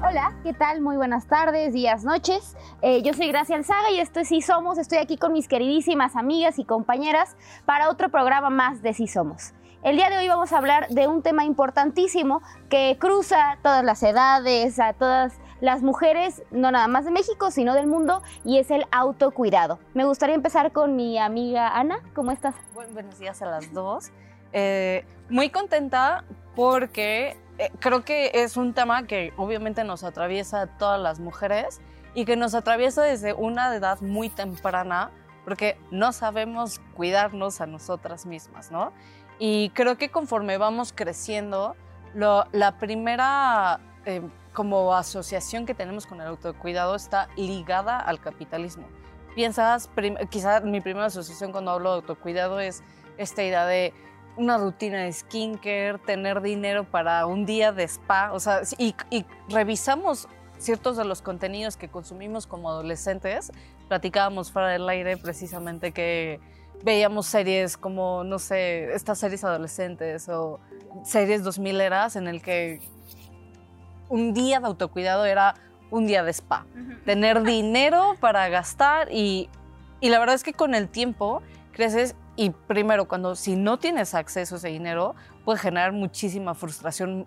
Hola, ¿qué tal? Muy buenas tardes, días, noches. Eh, yo soy Gracia Alzaga y esto es Sí Somos. Estoy aquí con mis queridísimas amigas y compañeras para otro programa más de Sí Somos. El día de hoy vamos a hablar de un tema importantísimo que cruza todas las edades, a todas las mujeres, no nada más de México, sino del mundo, y es el autocuidado. Me gustaría empezar con mi amiga Ana. ¿Cómo estás? buenos días a las dos. Eh, muy contenta porque eh, creo que es un tema que obviamente nos atraviesa a todas las mujeres y que nos atraviesa desde una edad muy temprana porque no sabemos cuidarnos a nosotras mismas, ¿no? Y creo que conforme vamos creciendo, la primera eh, como asociación que tenemos con el autocuidado está ligada al capitalismo. Piensas, quizás mi primera asociación cuando hablo de autocuidado es esta idea de una rutina de skincare, tener dinero para un día de spa, o sea, y, revisamos ciertos de los contenidos que consumimos como adolescentes. Platicábamos fuera del aire precisamente que veíamos series como, no sé, estas series adolescentes o series 2000 eras en el que un día de autocuidado era un día de spa. Tener dinero para gastar y, y la verdad es que con el tiempo creces y primero, cuando si no tienes acceso a ese dinero, puede generar muchísima frustración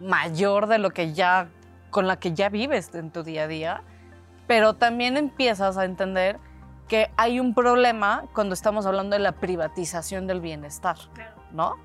mayor de lo que ya, con la que ya vives en tu día a día. Pero también empiezas a entender que hay un problema cuando estamos hablando de la privatización del bienestar, ¿no?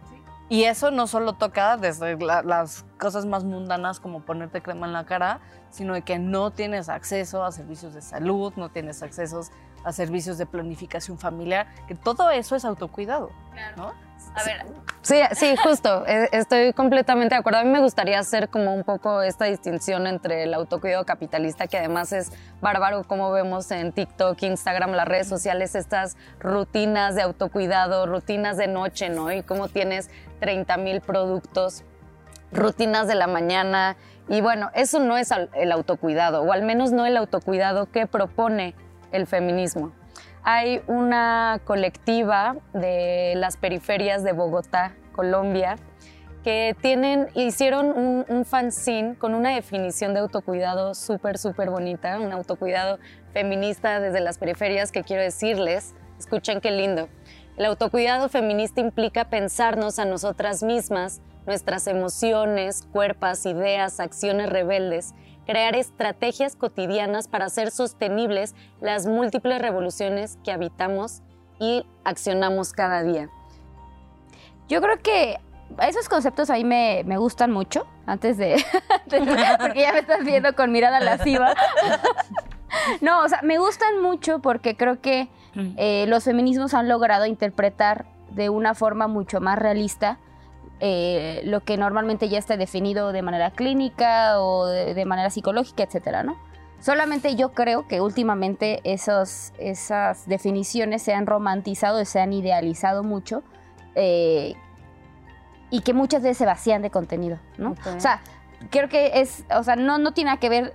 Y eso no solo toca desde las cosas más mundanas como ponerte crema en la cara, sino de que no tienes acceso a servicios de salud, no tienes acceso a servicios de planificación familiar, que todo eso es autocuidado. ¿no? A ver. Sí, sí, justo. E, estoy completamente de acuerdo. A mí me gustaría hacer como un poco esta distinción entre el autocuidado capitalista, que además es bárbaro, como vemos en TikTok, Instagram, las redes sociales, estas rutinas de autocuidado, rutinas de noche, ¿no? Y cómo tienes 30 mil productos, rutinas de la mañana. Y bueno, eso no es el autocuidado, o al menos no el autocuidado que propone el feminismo hay una colectiva de las periferias de Bogotá, Colombia, que tienen, hicieron un, fanzine con una definición de autocuidado súper, súper bonita, un autocuidado feminista desde las periferias que quiero decirles, escuchen qué lindo. El autocuidado feminista implica pensarnos a nosotras mismas, nuestras emociones, cuerpos, ideas, acciones rebeldes crear estrategias cotidianas para hacer sostenibles las múltiples revoluciones que habitamos y accionamos cada día. Yo creo que esos conceptos a mí me, gustan mucho, antes de, porque ya me estás viendo con mirada lasciva. no, o sea, me gustan mucho porque creo que mm. eh, los feminismos han logrado interpretar de una forma mucho más realista eh, lo que normalmente ya está definido de manera clínica o de, manera psicológica, etcétera, ¿no? Solamente yo creo que últimamente esos, esas definiciones se han romantizado, se han idealizado mucho eh, y que muchas veces se vacían de contenido, ¿no? O sea, creo que es, o sea, no, no tiene que ver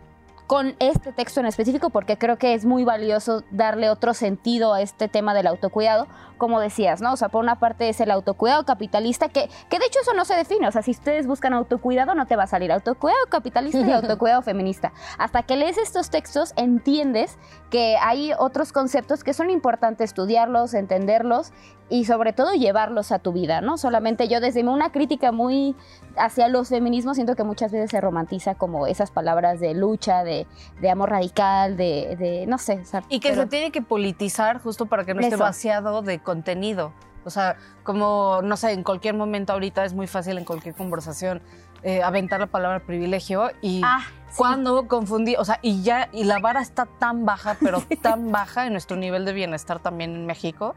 con este texto en específico porque creo que es muy valioso darle otro sentido a este tema del autocuidado, como decías, ¿no? O sea, por una parte es el autocuidado capitalista, que, que de hecho eso no se define, o sea, si ustedes buscan autocuidado no te va a salir autocuidado capitalista y autocuidado feminista. Hasta que lees estos textos entiendes que hay otros conceptos que son importantes estudiarlos, entenderlos y sobre todo llevarlos a tu vida, ¿no? Solamente yo desde una crítica muy hacia los feminismos siento que muchas veces se romantiza como esas palabras de lucha, de, amor radical, de, no sé. y que se tiene que politizar justo para que no esté vaciado de contenido. O sea, como, no sé, en cualquier momento ahorita es muy fácil en cualquier conversación eh, aventar la palabra privilegio y ah, cuando confundí, o sea, y ya, y la vara está tan baja, pero tan baja en nuestro nivel de bienestar también en México,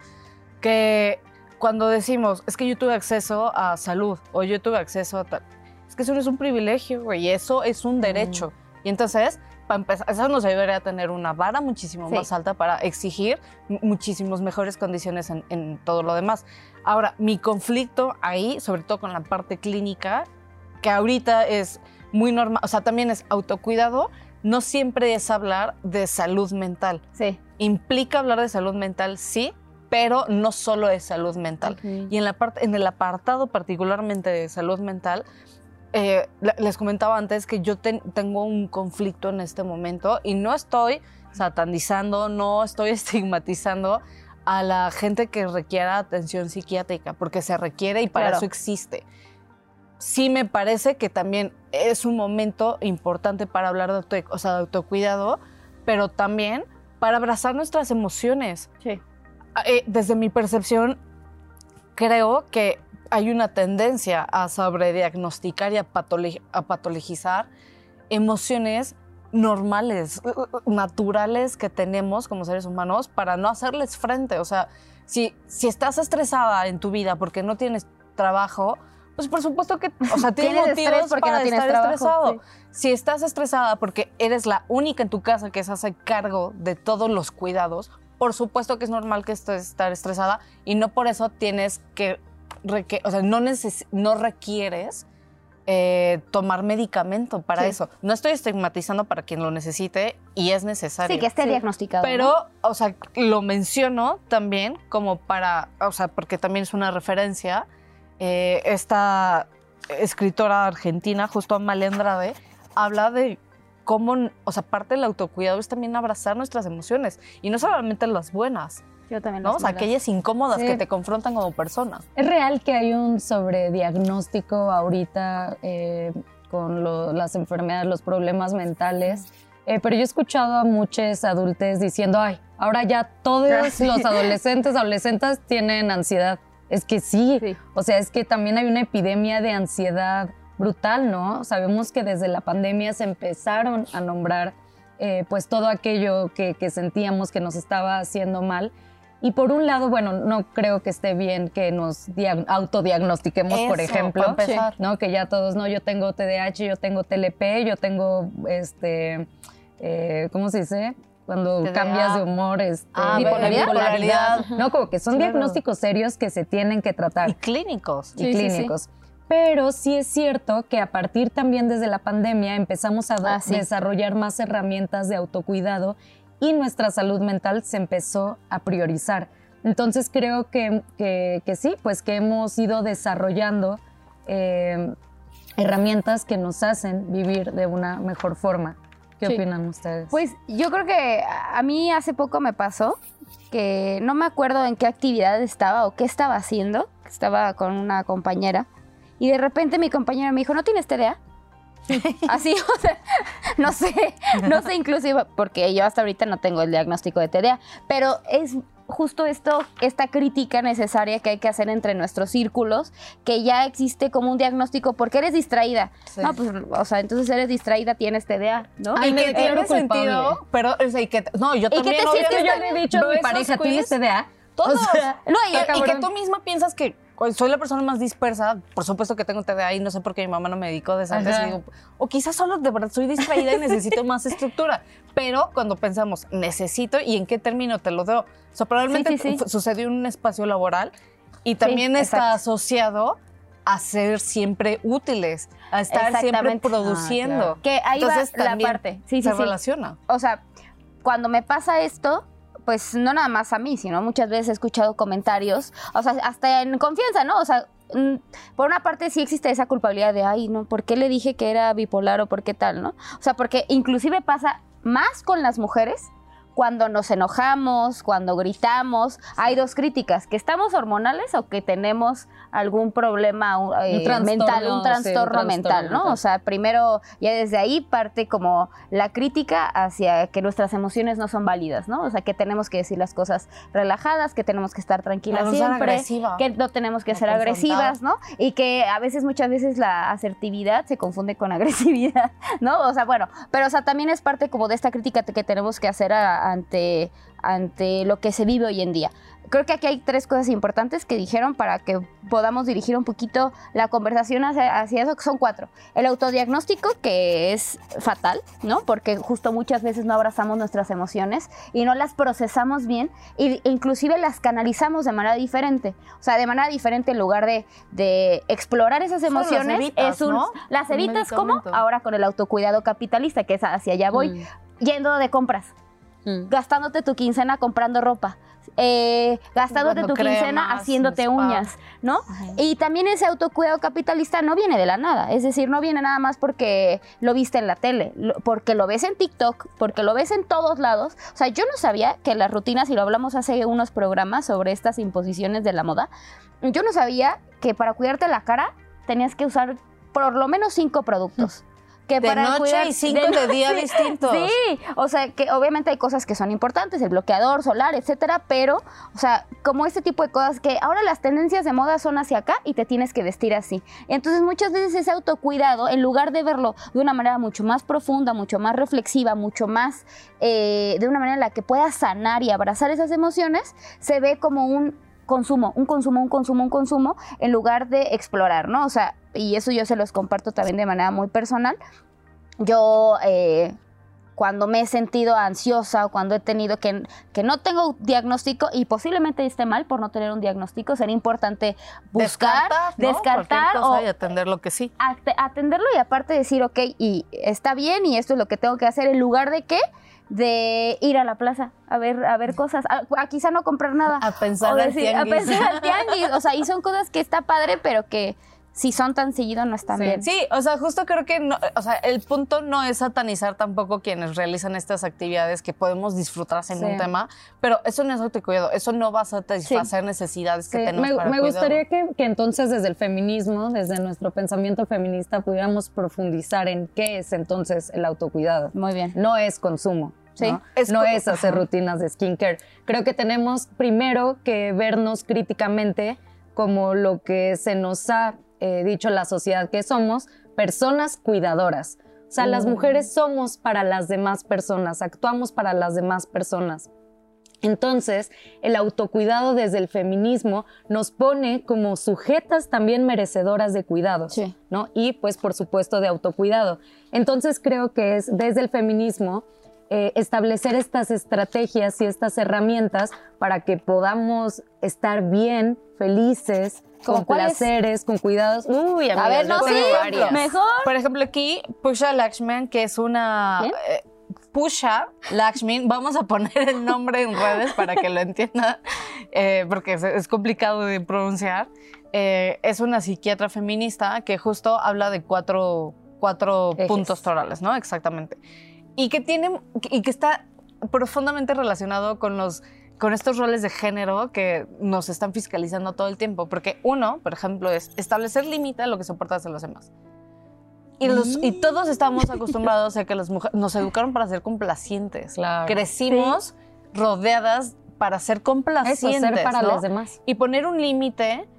que cuando decimos, es que yo tuve acceso a salud o yo tuve acceso a tal, es que eso no es un privilegio, güey, eso es un derecho. Y entonces, para empezar, eso nos ayudaría a tener una vara muchísimo más alta para exigir muchísimas mejores condiciones en, en, todo lo demás. Ahora, mi conflicto ahí, sobre todo con la parte clínica, que ahorita es muy normal, o sea, también es autocuidado, no siempre es hablar de salud mental. Sí. Implica hablar de salud mental, sí, pero no solo es salud mental. Y en, la parte, en el apartado particularmente de salud mental, eh, le- les comentaba antes que yo ten- tengo un conflicto en este momento y no estoy satanizando, no estoy estigmatizando a la gente que requiera atención psiquiátrica, porque se requiere y para Claro. eso existe. Sí me parece que también es un momento importante para hablar de, auto- o sea, de autocuidado, pero también para abrazar nuestras emociones. Sí. Eh, desde mi percepción, creo que hay una tendencia a sobrediagnosticar y a, patologizar emociones normales, uh, uh, naturales que tenemos como seres humanos para no hacerles frente. O sea, si, si estás estresada en tu vida porque no tienes trabajo, pues por supuesto que, o sea, tienes motivos porque para no tienes estar trabajo, estresado. sí. Si estás estresada porque eres la única en tu casa que se hace cargo de todos los cuidados, por supuesto que es normal que estés estar estresada y no por eso tienes que, o sea, no, neces- no requieres eh, tomar medicamento para Sí. eso. No estoy estigmatizando para quien lo necesite y es necesario. Sí, que esté diagnosticado. ¿no? Pero, o sea, lo menciono también como para, o sea, porque también es una referencia. eh, esta escritora argentina, justo Amalia Andrade, habla de cómo, o sea, parte del autocuidado es también abrazar nuestras emociones y no solamente las buenas, Yo también ¿no? las O sea, aquellas incómodas Sí. que te confrontan como persona. Es real que hay un sobrediagnóstico ahorita eh, con lo- las enfermedades, los problemas mentales, eh, pero yo he escuchado a muchos adultos diciendo, ay, ahora ya todos los adolescentes, adolescentes tienen ansiedad. Es que sí, Sí. o sea, es que también hay una epidemia de ansiedad brutal, ¿no? Sabemos que desde la pandemia se empezaron a nombrar eh, pues todo aquello que, que sentíamos que nos estaba haciendo mal. Y por un lado, bueno, no creo que esté bien que nos dia- autodiagnostiquemos, por Eso, ejemplo, para empezar. ¿no? Que ya todos, no, yo tengo TDAH, yo tengo TLP, yo tengo, este, eh, ¿cómo se dice? Cuando TDA. cambias de humor, este, Ah, bipolaridad. bipolaridad. No, como que son Claro. diagnósticos serios que se tienen que tratar Y clínicos. y Sí, sí, sí. Pero sí es cierto que a partir también desde la pandemia empezamos a Ah, sí. desarrollar más herramientas de autocuidado y nuestra salud mental se empezó a priorizar. Entonces creo que, que- que sí, pues que hemos ido desarrollando eh, herramientas que nos hacen vivir de una mejor forma. ¿Qué Sí. opinan ustedes? Pues yo creo que a mí hace poco me pasó que no me acuerdo en qué actividad estaba o qué estaba haciendo. Estaba con una compañera y de repente mi compañera me dijo, ¿no tienes TDA? Así, o sea, no sé, no sé inclusive, porque yo hasta ahorita no tengo el diagnóstico de TDA, pero es justo esto, esta crítica necesaria que hay que hacer entre nuestros círculos, que ya existe como un diagnóstico porque eres distraída. Sí. No, pues, o sea, entonces eres distraída, tienes TDA, ¿no? Ay, y me que tiene culpable. sentido, pero, o sea, y que, no, yo que también, te sientes- obviamente, yo le he dicho a mi pareja, ¿tienes TDA? Todos. O sea, No, y- Y, y que tú misma piensas que soy la persona más dispersa, por supuesto que tengo TDA y no sé por qué mi mamá no me dedicó desde antes. Ajá. y digo, o quizás solo de verdad soy distraída y necesito más estructura. Pero cuando pensamos, necesito y en qué término te lo doy. O sea, probablemente Sí, sí, sí. fu- sucedió en un espacio laboral y también está asociado a ser siempre útiles, a estar siempre produciendo. Ah, claro. Que ahí Entonces va la parte. Se relaciona. O sea, cuando me pasa esto, pues no nada más a mí, sino muchas veces he escuchado comentarios, o sea, hasta en confianza, ¿no? O sea, mm, por una parte sí existe esa culpabilidad de, ay, no, ¿por qué le dije que era bipolar o por qué tal, no? O sea, porque inclusive pasa más con las mujeres. Cuando nos enojamos, cuando gritamos, hay dos críticas, que estamos hormonales o que tenemos algún problema eh, trastorno, mental, sí, un trastorno, mental, ¿no? O sea, primero ya desde ahí parte como la crítica hacia que nuestras emociones no son válidas, ¿no? O sea, que tenemos que decir las cosas relajadas, que tenemos que estar tranquilas no siempre, que no tenemos que ser agresivas, ¿no? Y que a veces, muchas veces la asertividad se confunde con agresividad, ¿no? O sea, bueno, pero o sea, también es parte como de esta crítica que tenemos que hacer a- ante, ante lo que se vive hoy en día. Creo que aquí hay tres cosas importantes que dijeron para que podamos dirigir un poquito la conversación hacia, hacia eso, que son cuatro. El autodiagnóstico, que es fatal, ¿no? Porque justo muchas veces no abrazamos nuestras emociones y no las procesamos bien e inclusive las canalizamos de manera diferente. O sea, de manera diferente en lugar de, de explorar esas emociones, evitas, es un... ¿no? Las evitas como ahora con el autocuidado capitalista, que es hacia allá voy, Mm. yendo de compras Mm. gastándote tu quincena comprando ropa. eh, gastándote tu quincena haciéndote uñas, ¿no? Y también ese autocuidado capitalista no viene de la nada, es decir, no viene nada más porque lo viste en la tele, lo- porque lo ves en TikTok, porque lo ves en todos lados. O sea, yo no sabía que las rutinas, y lo hablamos hace unos programas sobre estas imposiciones de la moda, yo no sabía que para cuidarte la cara tenías que usar por lo menos cinco productos. Que De para noche cuidar- y cinco de día distintos. Sí, o sea, que obviamente hay cosas que son importantes, el bloqueador solar, etcétera, pero, o sea, como este tipo de cosas que ahora las tendencias de moda son hacia acá y te tienes que vestir así. Entonces, muchas veces ese autocuidado, en lugar de verlo de una manera mucho más profunda, mucho más reflexiva, mucho más eh, de una manera en la que puedas sanar y abrazar esas emociones, se ve como un consumo, un consumo, un consumo, un consumo, en lugar de explorar, ¿no? O sea, y eso yo se los comparto también de manera muy personal. Yo, eh, cuando me he sentido ansiosa o cuando he tenido que, que no tengo diagnóstico y posiblemente esté mal por no tener un diagnóstico, sería importante buscar, ¿no? descartar o y atender lo que sí. ate- atenderlo y aparte decir, ok, y está bien y esto es lo que tengo que hacer en lugar de qué? De ir a la plaza a ver, a ver cosas, a, a quizá no comprar nada. A pensar O al decir, a tianguis. pensar al tianguis. O sea, y son cosas que está padre, pero que si son tan seguidos no están bien. Sí, o sea, justo creo que no, o sea, el punto no es satanizar tampoco quienes realizan estas actividades que podemos disfrutar en Sí. un tema, pero eso no es autocuidado, eso no va a satisfacer necesidades que Sí, tenemos me, para me el gustaría que, que entonces desde el feminismo, desde nuestro pensamiento feminista, pudiéramos profundizar en qué es entonces el autocuidado. Muy bien. No es consumo. Sí. ¿no? Es no es hacer rutinas de skincare. Creo que tenemos primero que vernos críticamente como lo que se nos ha eh, dicho la sociedad que somos, personas cuidadoras. O sea, las mujeres somos para las demás personas, actuamos para las demás personas. Entonces, el autocuidado desde el feminismo nos pone como sujetas también merecedoras de cuidados, Sí. ¿no? Y pues por supuesto de autocuidado. Entonces creo que es desde el feminismo eh, establecer estas estrategias y estas herramientas para que podamos estar bien, felices, ¿Como con placeres, con cuidados. Uy, A amigas, ver, no, tengo sí, varias. mejor. Por ejemplo, aquí Pusha Lakshman, que es una eh, Pusha Lakshmi, vamos a poner el nombre en redes para que lo entiendan, eh, porque es, es complicado de pronunciar. Eh, es una psiquiatra feminista que justo habla de cuatro, cuatro Ejes. puntos torales, ¿no? Exactamente. Y que tiene, y que está profundamente relacionado con los con estos roles de género que nos están fiscalizando todo el tiempo. Porque uno, por ejemplo, es establecer límite a lo que soportas de los demás. Y, los, y todos estamos acostumbrados a que las mujeres nos educaron para ser complacientes. Claro. Crecimos rodeadas para ser Eso, complacientes. ser para ¿no? los demás. Y poner un límite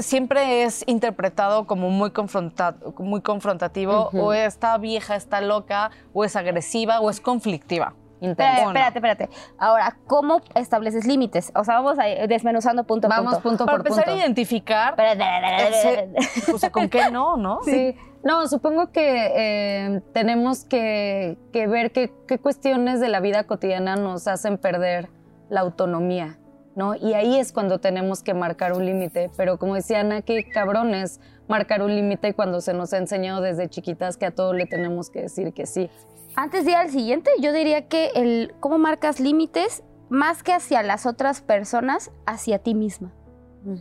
siempre es interpretado como muy, confronta- muy confrontativo, o esta vieja está loca, o es agresiva, o es conflictiva. Intenso. Espérate, espérate. Ahora, ¿cómo estableces límites? O sea, vamos a ir desmenuzando punto a Vamos punto. punto Para por empezar punto. a identificar, ese- o sea, con qué no, ¿no? Sí. No, supongo que eh, tenemos que, que ver qué, qué cuestiones de la vida cotidiana nos hacen perder la autonomía, ¿no? Y ahí es cuando tenemos que marcar un límite. Pero como decía Ana, qué cabrones marcar un límite cuando se nos ha enseñado desde chiquitas que a todo le tenemos que decir que sí. Antes de ir al siguiente, yo diría que el cómo marcas límites más que hacia las otras personas, hacia ti misma.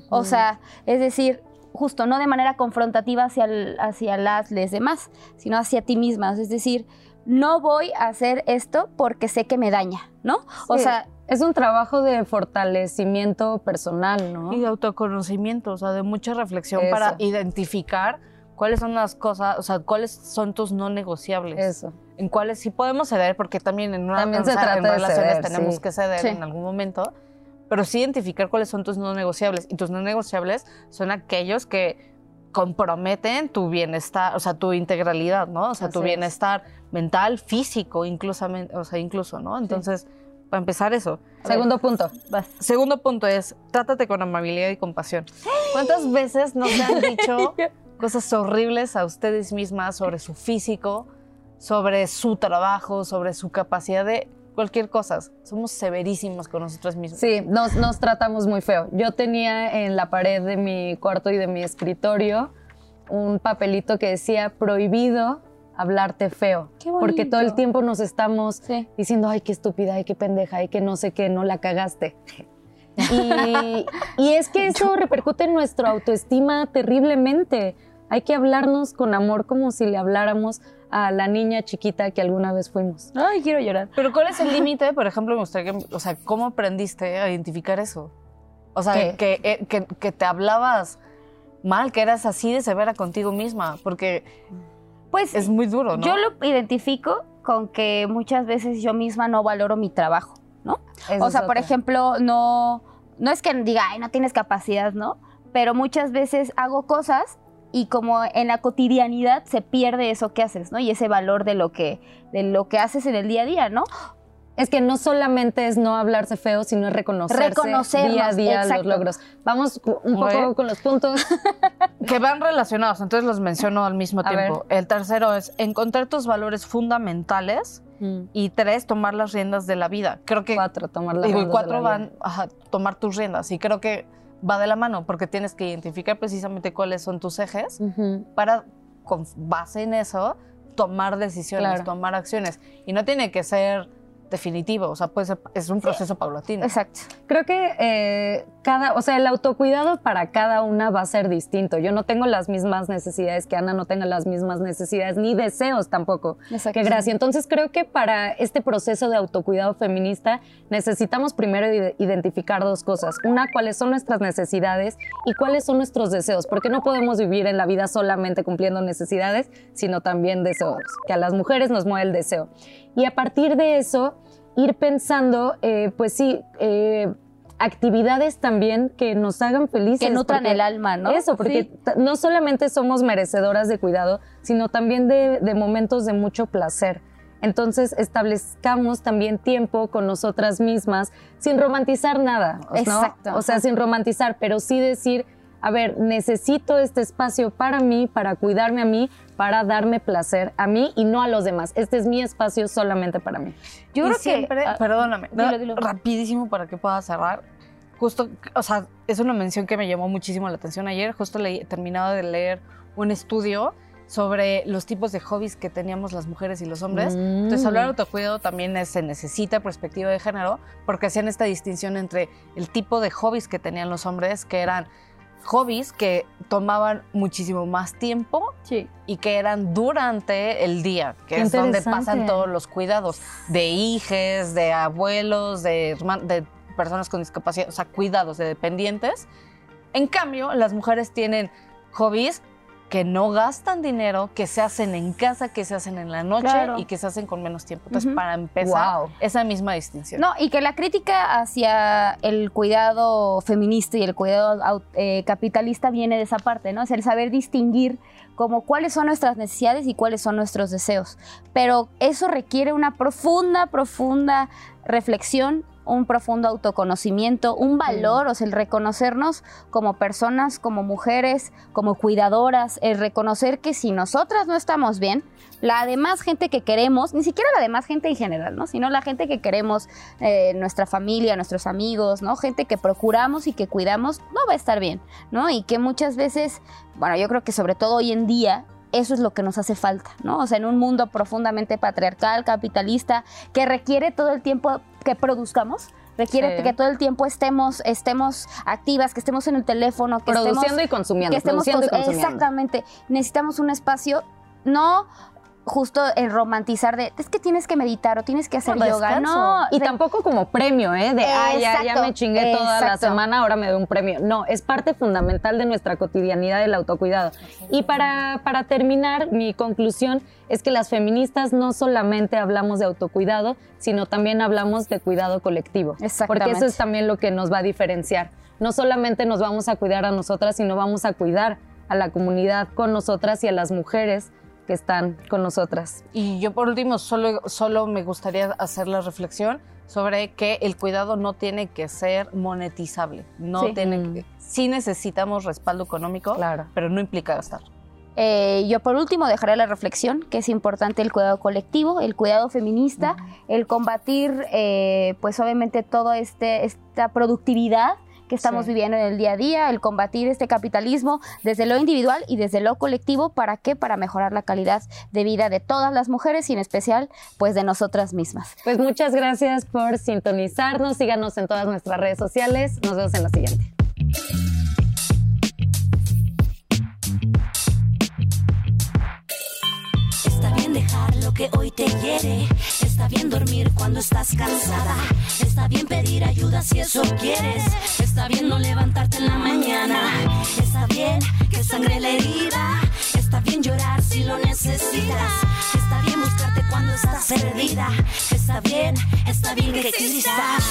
O sea, es decir, justo no de manera confrontativa hacia, el- hacia las les demás, sino hacia ti misma. Es decir, no voy a hacer esto porque sé que me daña, ¿no? O sea, es un trabajo de fortalecimiento personal, ¿no? Y de autoconocimiento, o sea, de mucha reflexión Eso. para identificar cuáles son las cosas, o sea, cuáles son tus no negociables. Eso. En cuáles sí podemos ceder, porque también en, una, También o se sea, trata en de relaciones ceder, tenemos sí. que ceder Sí. en algún momento, pero sí identificar cuáles son tus no negociables. Y tus no negociables son aquellos que comprometen tu bienestar, o sea, tu integralidad, ¿no? O sea, tu es. bienestar mental, físico, incluso, o sea, incluso, ¿no? Entonces, para empezar eso. Segundo punto. vas. Segundo punto es, trátate con amabilidad y compasión. ¿Cuántas veces nos han dicho cosas horribles a ustedes mismas sobre su físico, sobre su trabajo, sobre su capacidad de cualquier cosa? Somos severísimos con nosotros mismos. Sí, nos, nos tratamos muy feo. Yo tenía en la pared de mi cuarto y de mi escritorio un papelito que decía prohibido hablarte feo. Qué porque todo el tiempo nos estamos Sí. diciendo, ay, qué estúpida, ay, qué pendeja, ay, que no sé qué, no la cagaste. Y, y es que eso repercute en nuestra autoestima terriblemente. Hay que hablarnos con amor como si le habláramos a la niña chiquita que alguna vez fuimos. Ay, quiero llorar. Pero ¿cuál es el límite? Por ejemplo, me gustaría que, o sea, ¿cómo aprendiste a identificar eso? O sea, que, eh, que, que te hablabas mal, que eras así de severa contigo misma, porque Pues es muy duro, ¿no? yo lo identifico con que muchas veces yo misma no valoro mi trabajo, ¿no? O sea, por ejemplo, no, no es que diga, ay, no tienes capacidad, ¿no? Pero muchas veces hago cosas y como en la cotidianidad se pierde eso que haces, ¿no? Y ese valor de lo que, de lo que haces en el día a día, ¿no? Es que no solamente es no hablarse feo, sino es reconocerse día a día exacto. los logros. Vamos un poco con los puntos. Que van relacionados, entonces los menciono al mismo A tiempo. El tercero es encontrar tus valores fundamentales y tres, tomar las riendas de la vida. Creo que Cuatro, tomar las Digo, y riendas de cuatro la van a tomar tus riendas. Y creo que va de la mano porque tienes que identificar precisamente cuáles son tus ejes para, con base en eso, tomar decisiones, Claro. tomar acciones. Y no tiene que ser definitivo, o sea, puede ser, es un proceso paulatino. Exacto. Creo que eh, cada, o sea, el autocuidado para cada una va a ser distinto. Yo no tengo las mismas necesidades que Ana, no tengo las mismas necesidades ni deseos tampoco Exacto. que Gracia. Entonces creo que para este proceso de autocuidado feminista necesitamos primero ide- identificar dos cosas. Una, cuáles son nuestras necesidades y cuáles son nuestros deseos, porque no podemos vivir en la vida solamente cumpliendo necesidades, sino también deseos, que a las mujeres nos mueve el deseo. Y a partir de eso, ir pensando, eh, pues sí, eh, actividades también que nos hagan felices. Que nutran el alma, ¿no? Eso, porque Sí. no solamente somos merecedoras de cuidado, sino también de, de momentos de mucho placer. Entonces establezcamos también tiempo con nosotras mismas sin romantizar nada, ¿no? Exacto, O sea, sin romantizar, pero sí decir, a ver, necesito este espacio para mí, para cuidarme a mí, para darme placer a mí y no a los demás. Este es mi espacio solamente para mí. Yo Y creo siempre, que... ah, perdóname, dilo, no, dilo. rapidísimo para que pueda cerrar. Justo, o sea, es una mención que me llamó muchísimo la atención ayer. Justo leí, terminado de leer un estudio sobre los tipos de hobbies que teníamos las mujeres y los hombres. Entonces, Mm. hablar de autocuidado también es- se necesita perspectiva de género, porque hacían esta distinción entre el tipo de hobbies que tenían los hombres, que eran hobbies que tomaban muchísimo más tiempo Sí. y que eran durante el día, que Qué es donde pasan todos los cuidados de hijes, de abuelos, de, herman- de personas con discapacidad, o sea, cuidados de dependientes. En cambio, las mujeres tienen hobbies que no gastan dinero, que se hacen en casa, que se hacen en la noche Claro. y que se hacen con menos tiempo. Entonces, para empezar, Wow. esa misma distinción. No, y que la crítica hacia el cuidado feminista y el cuidado eh, capitalista viene de esa parte, ¿no? Es el saber distinguir como cuáles son nuestras necesidades y cuáles son nuestros deseos. Pero eso requiere una profunda, profunda reflexión, un profundo autoconocimiento, un valor, o sea, el reconocernos como personas, como mujeres, como cuidadoras, el reconocer que si nosotras no estamos bien, la demás gente que queremos, ni siquiera la demás gente en general, ¿no? Sino la gente que queremos, eh, nuestra familia, nuestros amigos, ¿no? Gente que procuramos y que cuidamos, no va a estar bien, ¿no? Y que muchas veces, bueno, yo creo que sobre todo hoy en día, eso es lo que nos hace falta, ¿no? O sea, en un mundo profundamente patriarcal, capitalista, que requiere todo el tiempo que produzcamos, requiere Sí. que todo el tiempo estemos, estemos activas, que estemos en el teléfono, que Produciendo estemos y consumiendo, que estemos produciendo y cons- consumiendo. Exactamente. Necesitamos un espacio, no justo el romantizar de es que tienes que meditar o tienes que hacer No, yoga. No, Y de- tampoco como premio, ¿eh? De, ay, ya, ya me chingué toda la semana, ahora me doy un premio. No, es parte fundamental de nuestra cotidianidad del autocuidado. Y para, para terminar, mi conclusión es que las feministas no solamente hablamos de autocuidado, sino también hablamos de cuidado colectivo. Porque Exactamente. eso es también lo que nos va a diferenciar. No solamente nos vamos a cuidar a nosotras, sino vamos a cuidar a la comunidad con nosotras y a las mujeres que están con nosotras. Y yo por último solo, solo me gustaría hacer la reflexión sobre que el cuidado no tiene que ser monetizable. No Sí. tiene Mm. que- sí necesitamos respaldo económico, Claro. pero no implica gastar. Eh, yo por último dejaré la reflexión que es importante el cuidado colectivo, el cuidado feminista, el combatir eh, pues obviamente toda este, esta productividad que estamos viviendo en el día a día, el combatir este capitalismo desde lo individual y desde lo colectivo. ¿Para qué? Para mejorar la calidad de vida de todas las mujeres y en especial pues de nosotras mismas. Pues muchas gracias por sintonizarnos, síganos en todas nuestras redes sociales, nos vemos en la siguiente. Lo que hoy te hiere. Está bien dormir cuando estás cansada. Está bien pedir ayuda si eso quieres. Está bien no levantarte en la mañana. Está bien que sangre la herida. Está bien llorar si lo necesitas. Está bien buscarte cuando estás perdida. Está bien, está bien que existas.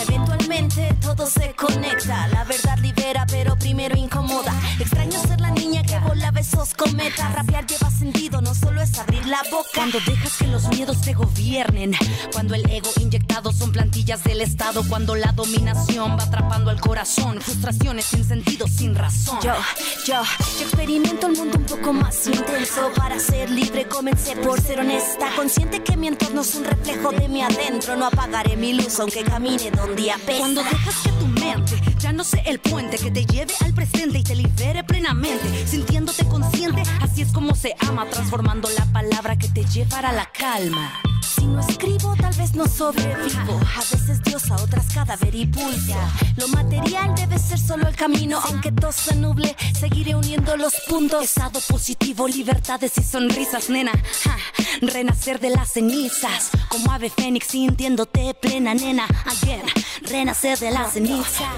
Eventualmente todo se conecta. La verdad libera, pero primero incomoda. Extraño ser la niña que vola besos cometa. Rapear lleva sentido, no solo es abrir la boca. Cuando dejas que los miedos te gobiernen. Cuando el ego inyectado son plantillas del Estado. Cuando la dominación va atrapando al corazón. Frustraciones sin sentido, sin razón. Yo, yo, yo experimento el mundo un poco más intenso. Para ser libre comencé por ser honesta. Consciente que mi entorno es un reflejo de mi adentro. No apagaré mi luz aunque camine donde apesta. Cuando dejas que tu mente ya no sea el puente que te lleve al presente y te libere plenamente. Sintiéndote consciente, así es como se ama. Transformando la palabra que te llevará a la calma. Si no escribo, tal vez no sobrevivo. A veces diosa, otras cadáver y pulso. Lo material debe ser solo el camino. Aunque todo se nuble, seguiré uniendo los puntos. Estado positivo, libertades y sonrisas, nena. Renacer de las cenizas. Como ave fénix, sintiéndote plena, nena. Again, renacer de las cenizas.